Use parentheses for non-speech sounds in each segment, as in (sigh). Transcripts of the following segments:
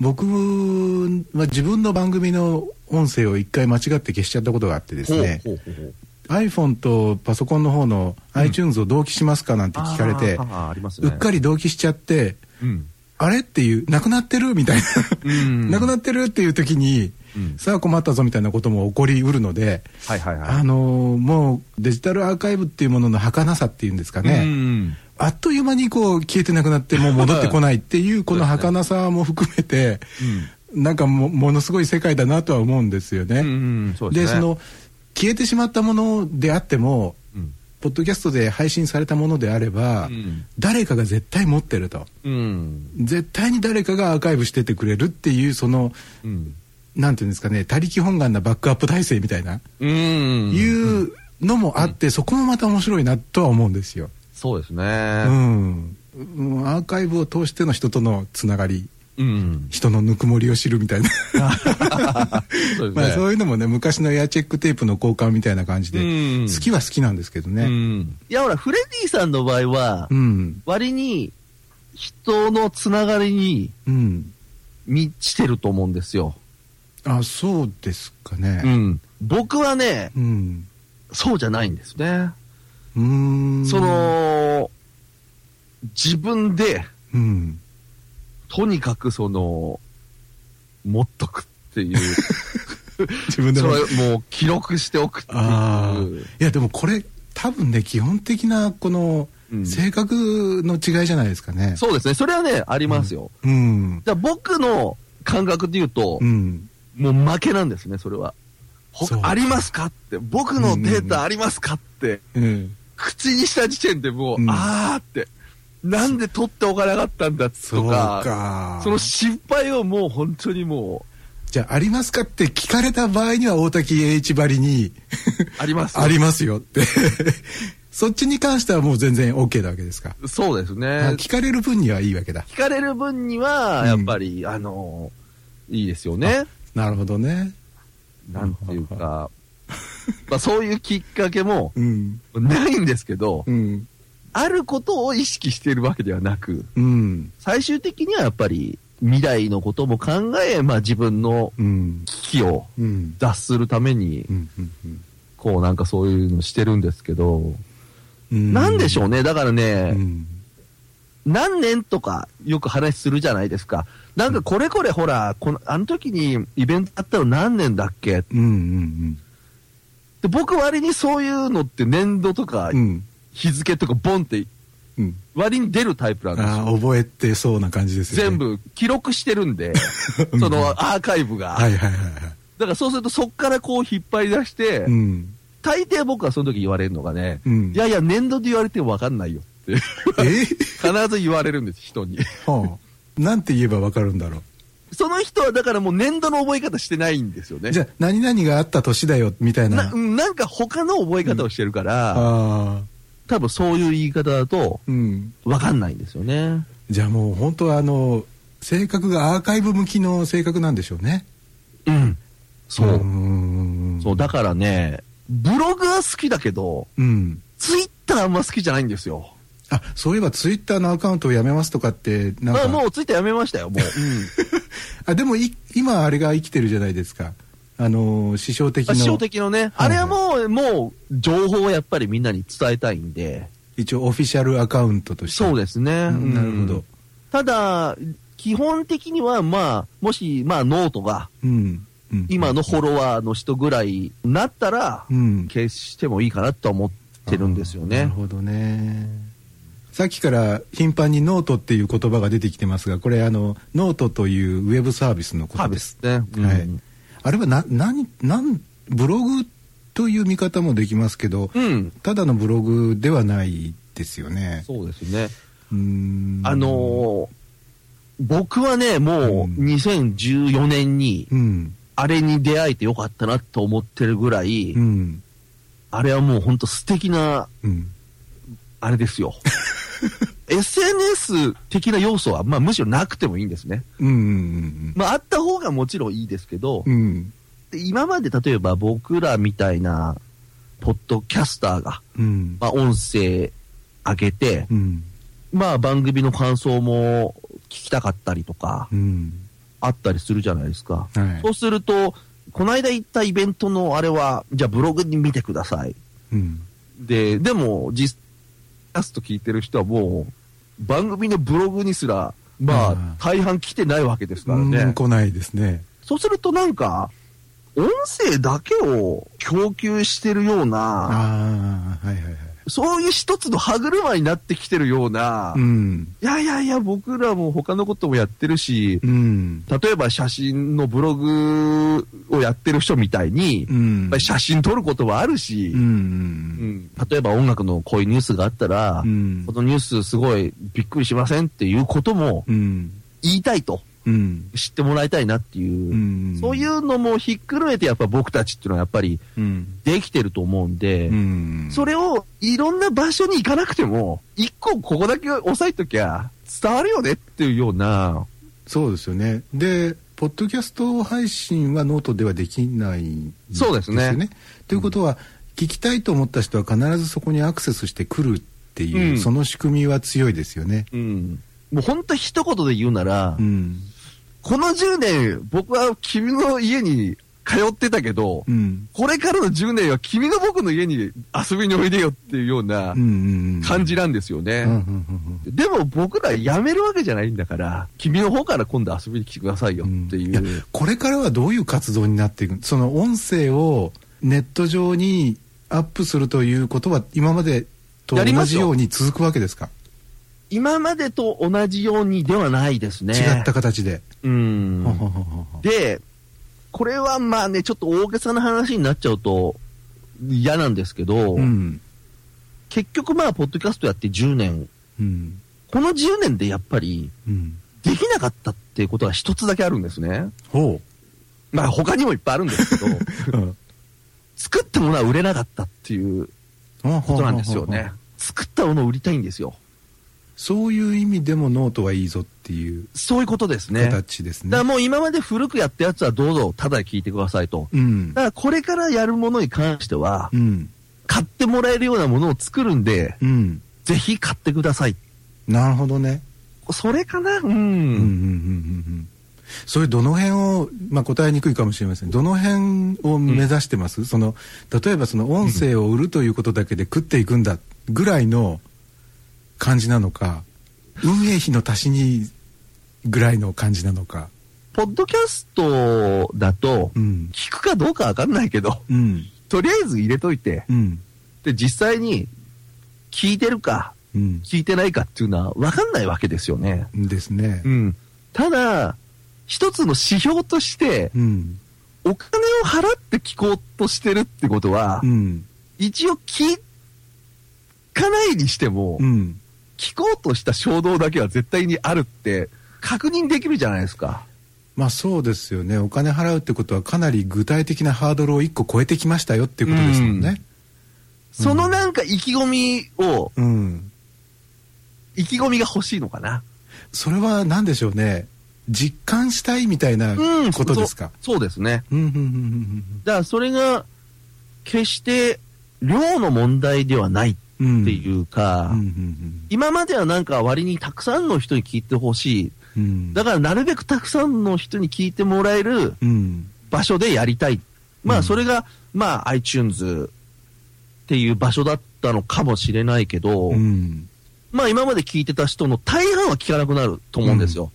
僕は自分の番組の音声を一回間違って消しちゃったことがあってですね iPhone とパソコンの方の iTunes を同期しますかなんて聞かれて。うっかり同期しちゃってうん。あれっていうなくなってるみたいな、うん。なくなってるっていう時に、うん。さあ困ったぞみたいなことも起こりうるので。あのーもうデジタルアーカイブっていうものの儚さっていうんですかね、うんあっという間にこう消えてなくなってもう戻ってこないっていうこの儚さも含めて、なんかもものすごい世界だなとは思うんですよね。うんうんそうですね。でその消えてしまったものであっても、うんポッドキャストで配信されたものであれば、うん誰かが絶対持ってるとうん。絶対に誰かがアーカイブしててくれるっていうそのうん。なんていうんですかね他力本願なバックアップ体制みたいな、うん。いうのもあって、そこもまた面白いなとは思うんですよ。そうですうね。ん、うんアーカイブを通しての人とのつながりうん。人のぬくもりを知るみたいなそうまあ。そういうのもね昔のエアチェックテープの交換みたいな感じで、うん好きは好きなんですけどうね。ん。いや、ほら、フレディさんの場合はう、ん、割に人のつながりにうん、満ちてると思うんですよ。あそうですかうね。ん。僕はね、うん、そうじゃないんですね。うーん、そ、の、自分で、うん、とにかくその、持っとくっていう、(laughs) 自分でもそれもう記録しておくっていう。いやでもこれ多分ね基本的なこのうん。性格の違いじゃないですかね。そうですね。それはね、ありますよ。うん、じゃあ僕の感覚で言うとう、ん、もう負けなんですね、それは。ありますかって、僕のデータありますかって、うん、口にした時点でもう、うんあーって、なんで取っておかなかったんだとか、か。その失敗をもう本当にもじゃあありますかって聞かれた場合には大滝栄一ばりにう、あります。(laughs) ありますよって。(laughs) そっちに関してはもう全然 OK なわけですか。そうですねあ。聞かれる分にはいいわけだ。聞かれる分には、やっぱり、あの、いいですよね。なるほどね。なんていうか、まあそういうきっかけもうん。ないんですけど、うん。あることを意識しているわけではなく、うん。最終的にはやっぱり未来のことも考え、まあ自分のうん。危機をうん。脱するためにう、ん。うんこうなんかそういうのしてるんですけど、うん。なんでしょうね。ね。だからね、うん。何年とかよく話するじゃないですか。なんかこれこれほら、この、あの時にイベントあったの何年だっけ？うん。うん。で僕割にそういうのって年度とかうん。日付とかボンってうん。割に出るタイプなんですよ。ああ、覚えてそうな感じですよね。全。部記録してるんで、(laughs) そのアーカイブが。はいはいはいはい。だからそうするとそっからこう引っ張り出して、うん。大抵僕はその時言われるのがね、うん。いやいや年度で言われても分かんないよってえ？(laughs) 必ず言われるんです、人に。はあ。なんて言えばわかるんだろその人はだからもう年度の覚え方してないんですよねう。じ。ゃあ、何々があった年だよ、みたいな。ななんか他の覚え方をしてるから、ああ。多分そういう言い方だとうん。分かんないんですよね。じゃあもう本当はあの、性格がアーカイブ向きの性格なんでしょうね。うん。そう。ーんそう、だからね、ブログは好きだけど、うん。ツイッターあんま好きじゃないんですよ。あ、そういえばツイッターのアカウントをやめますとかって、なんか。あもうツイッターやめましたよ、もう。(laughs) あ、でもい、今あれが生きてるじゃないですか。あのー、師匠的の。師匠的のね、あれはもう、もう、情報をやっぱりみんなに伝えたいんで。一応オフィシャルアカウントとして。そうですね。うんなるほどうん。ただ、基本的には、まあ、もし、まあ、ノートが、うん。うん。今のフォロワーの人ぐらいになったら、うん。消してもいいかなとは思ってるんですよね。なるほどね。さっきから頻繁にノートっていう言葉が出てきてますが、これあの、ノートというウェブサービスのことです。スね。うんはいあれはな、何、なん、ブログという見方もできますけど、うん。ただのブログではないですよね。そうですね。うーんあのー僕はね、もううん2014年に、うん。あれに出会えてよかったなと思ってるぐらい、うん。あれはもう本当素敵な、うん。あれですよ。(laughs) (laughs) SNS 的な要素は、まあむしろなくてもいいんですね。うん。うん。まああった方がもちろんいいですけど、うん。で今まで例えば僕らみたいな、ポッドキャスターが、うん。まあ音声上げて、うん。まあ番組の感想も聞きたかったりとか、うん。あったりするじゃないですか。はいそうすると、この間行ったイベントのあれは、じゃあブログに見てください。うんで、でも、実、キャスト聞いてる人はもう、番組のブログにすら、まあ、うん。大半来てないわけですからうんね。来ないですね。そうするとなんか、音声だけを供給してるようあな、あはいはいはいそういう一つの歯車になってきてるような、いうん。やいやいや、僕らも他のこともやってるし、うん。例えば写真のブログをやってる人みたいに、うん。写真撮ることはあるし、うん。うん。例えば音楽のこういうニュースがあったら、うん。このニュースすごいびっくりしませんっていうこともうん。言いたいと、うん知ってもらいたいなっていう、うん。そういうのもひっくるめてやっぱ僕たちっていうのはやっぱりうん。できてると思うんで、うん。それをいろんな場所に行かなくても、一個ここだけ押さえときゃ伝わるよねっていうような、そうですよね。でポッドキャスト配信はノートではできないんそうですね。よということは、聞きたいと思った人は必ずそこにアクセスしてくるっていう、うん。その仕組みは強いですよね。うん、もう本当一言で言うなら、うんこの10年僕は君の家に通ってたけど、うん。これからの10年は君が僕の家に遊びにおいでよっていうようなうんうん感じなんですよね。うんうんうんでも僕ら辞めるわけじゃないんだから、君の方から今度遊びに来てくださいよっていう。いやこれからはどういう活動になっていくその音声をネット上にアップするということは今までと同じように続くわけですか、今までと同じようにではないですね。違った形で。うんで、これはまあね、ちょっと大げさな話になっちゃうと嫌なんですけど、うん結局まあ、ポッドキャストやって10年、うんこの10年でやっぱりうんできなかったっていうことは一つだけあるんですね。ほまあ他にもいっぱいあるんですけど、う、(laughs) うん作ったものは売れなかったっていうことなんですよね。作ったものを売りたいんですよ。そういう意味でもノートはいいぞっていうそういうことですね。だか形ですね。らもう今まで古くやったやつはどうぞただで聞いてくださいと。うんだからこれからやるものに関しては、うん買ってもらえるようなものを作るんで、うんぜひ買ってください。なるほどね。それかな？うん。うんうんうんうんうんそれどの辺を、まあ、答えにくいかもしれませんどの辺を目指してます、その例えばその音声を売るということだけで食っていくんだぐらいの感じなのか運営費の足しにぐらいの感じなのか。ポッドキャストだとう、ん。聞くかどうかわかんないけど、うん。とりあえず入れといて、うん。で、実際に聞いてるか、うん。聞いてないかっていうのはわかんないわけですよね。ですね。うん。ただ、一つの指標として、うん。お金を払って聞こうとしてるってことは、うん。一応聞かないにしても、うん聞こうとした衝動だけは絶対にあるって確認できるじゃないですか。まあそうですよねお金払うってことはかなり具体的なハードルを1個超えてきましたよっていうことですもんねそのなんか意気込みを、うん意気込みが欲しいのかな。それは何でしょうね実感したいみたいなうん。ことですか、そうそうですね。うんうんうんうんだからそれが、決して量の問題ではないうんっていうか、今まではなんか割にたくさんの人に聞いてほしい。うん。うんだからなるべくたくさんの人に聞いてもらえるうん。場所でやりたい。まうん。あそれが、まあ iTunes っていう場所だったのかもしれないけど、うん。まあ今まで聞いてた人の大半は聞かなくなると思うんですよ。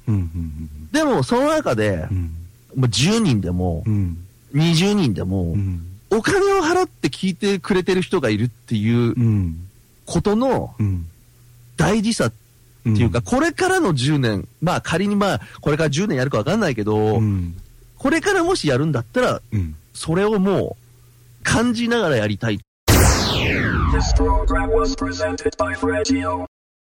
でもその中でう、ん。まあ10人でもう、ん。20人でもう、ん。お金を払って聞いてくれてる人がいるっていううんことのうん。大事さっていうか、ん。これからの10年、まあ仮にまあ、これから10年やるかわかんないけど、うん。これからもしやるんだったら、うん。それをもう感じながらやりたい。